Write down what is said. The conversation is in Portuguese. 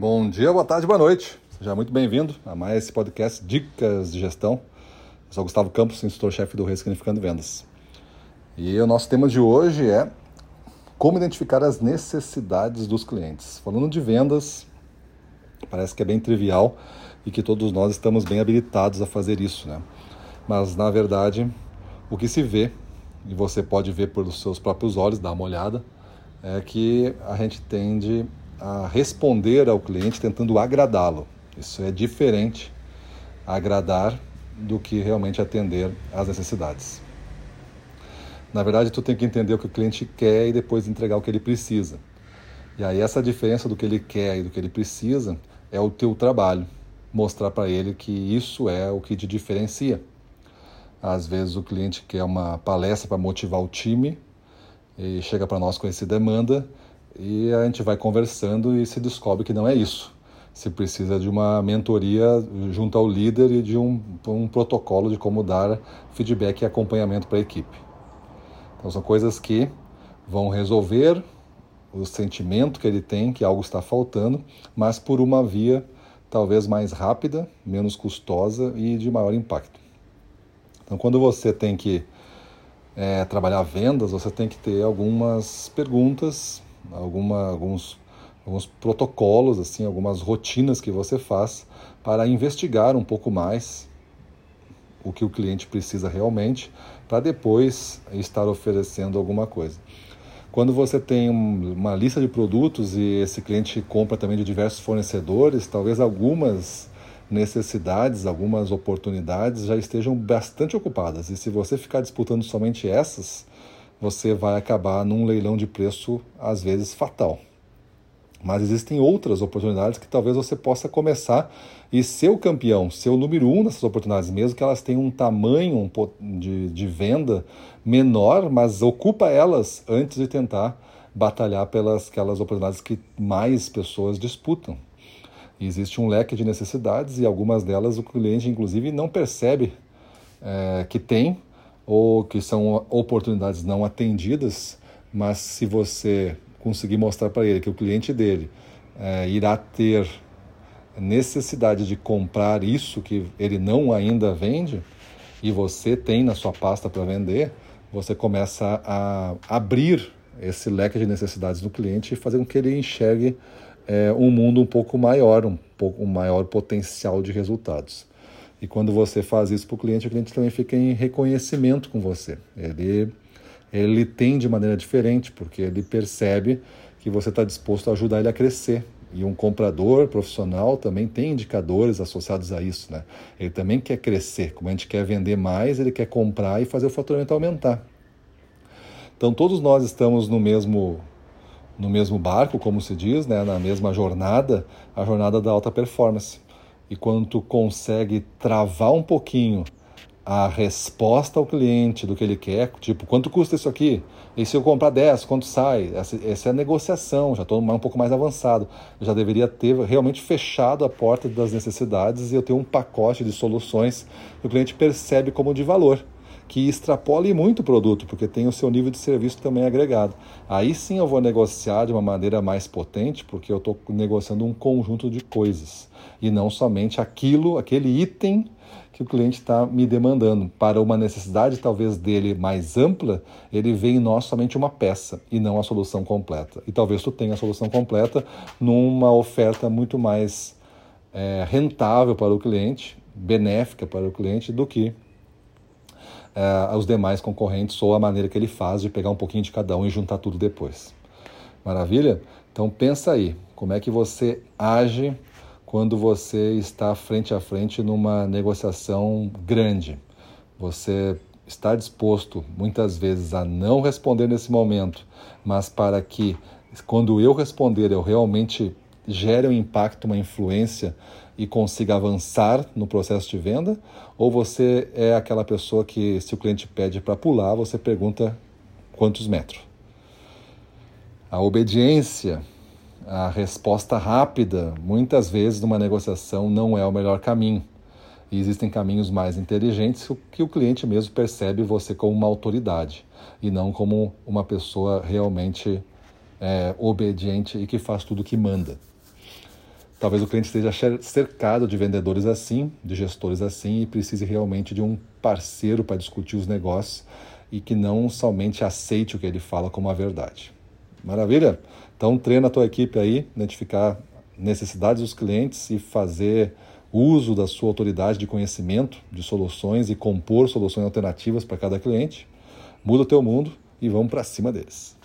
Bom dia, boa tarde, boa noite. Seja muito bem-vindo a mais esse podcast Dicas de Gestão. Eu sou Gustavo Campos, instrutor-chefe do Ressignificando Vendas. E o nosso tema de hoje é como identificar as necessidades dos clientes. Falando de vendas, parece que é bem trivial e que todos nós estamos bem habilitados a fazer isso, né? Mas na verdade, o que se vê, e você pode ver pelos seus próprios olhos, dar uma olhada, é que a gente tende a responder ao cliente tentando agradá-lo. Isso é diferente agradar do que realmente atender às necessidades. Na verdade, tu tem que entender o que o cliente quer e depois entregar o que ele precisa. E aí essa diferença do que ele quer e do que ele precisa é o teu trabalho, mostrar para ele que isso é o que te diferencia. Às vezes o cliente quer uma palestra para motivar o time e chega para nós com essa demanda e a gente vai conversando e se descobre que não é isso. Se precisa de uma mentoria junto ao líder e de um, um protocolo de como dar feedback e acompanhamento para a equipe. Então são coisas que vão resolver o sentimento que ele tem que algo está faltando, mas por uma via talvez mais rápida, menos custosa e de maior impacto. Então, quando você tem que é, trabalhar vendas, você tem que ter algumas perguntas alguma, alguns, alguns protocolos, assim, algumas rotinas que você faz para investigar um pouco mais o que o cliente precisa realmente, para depois estar oferecendo alguma coisa. Quando você tem uma lista de produtos e esse cliente compra também de diversos fornecedores, talvez algumas necessidades, algumas oportunidades já estejam bastante ocupadas. E se você ficar disputando somente essas, você vai acabar num leilão de preço às vezes fatal. Mas existem outras oportunidades que talvez você possa começar e ser o campeão, ser o número um nessas oportunidades, mesmo que elas tenham um tamanho de, de venda menor, mas ocupa elas antes de tentar batalhar pelas aquelas oportunidades que mais pessoas disputam. E existe um leque de necessidades e algumas delas o cliente, inclusive, não percebe é, que tem ou que são oportunidades não atendidas, mas se você conseguir mostrar para ele que o cliente dele é, irá ter necessidade de comprar isso que ele não ainda vende e você tem na sua pasta para vender, você começa a abrir esse leque de necessidades do cliente e fazer com que ele enxergue é, um mundo um pouco maior, um pouco um maior potencial de resultados. E quando você faz isso para o cliente, o cliente também fica em reconhecimento com você. Ele, ele tem de maneira diferente, porque ele percebe que você está disposto a ajudar ele a crescer. E um comprador profissional também tem indicadores associados a isso. Né? Ele também quer crescer. Como a gente quer vender mais, ele quer comprar e fazer o faturamento aumentar. Então todos nós estamos no mesmo no mesmo barco, como se diz, né? na mesma jornada, a jornada da alta performance. E quando tu consegue travar um pouquinho a resposta ao cliente do que ele quer, tipo, quanto custa isso aqui? E se eu comprar 10, quanto sai? Essa, essa é a negociação, já estou um pouco mais avançado. Eu já deveria ter realmente fechado a porta das necessidades e eu ter um pacote de soluções que o cliente percebe como de valor que extrapole muito o produto, porque tem o seu nível de serviço também agregado. Aí sim eu vou negociar de uma maneira mais potente, porque eu estou negociando um conjunto de coisas e não somente aquilo, aquele item que o cliente está me demandando. Para uma necessidade talvez dele mais ampla, ele vê em nós somente uma peça e não a solução completa. E talvez tu tenha a solução completa numa oferta muito mais é, rentável para o cliente, benéfica para o cliente, do que uh, os demais concorrentes ou a maneira que ele faz de pegar um pouquinho de cada um e juntar tudo depois. Maravilha? Então pensa aí, como é que você age quando você está frente a frente numa negociação grande? Você está disposto muitas vezes a não responder nesse momento, mas para que quando eu responder eu realmente gere um impacto, uma influência e consiga avançar no processo de venda? Ou você é aquela pessoa que, se o cliente pede para pular, você pergunta quantos metros? A obediência, a resposta rápida, muitas vezes numa negociação não é o melhor caminho. E existem caminhos mais inteligentes que o cliente mesmo percebe você como uma autoridade e não como uma pessoa realmente é, obediente e que faz tudo o que manda. Talvez o cliente esteja cercado de vendedores assim, de gestores assim, e precise realmente de um parceiro para discutir os negócios e que não somente aceite o que ele fala como a verdade. Maravilha? Então treina a tua equipe aí, identificar necessidades dos clientes e fazer uso da sua autoridade de conhecimento de soluções e compor soluções alternativas para cada cliente. Muda o teu mundo e vamos para cima deles.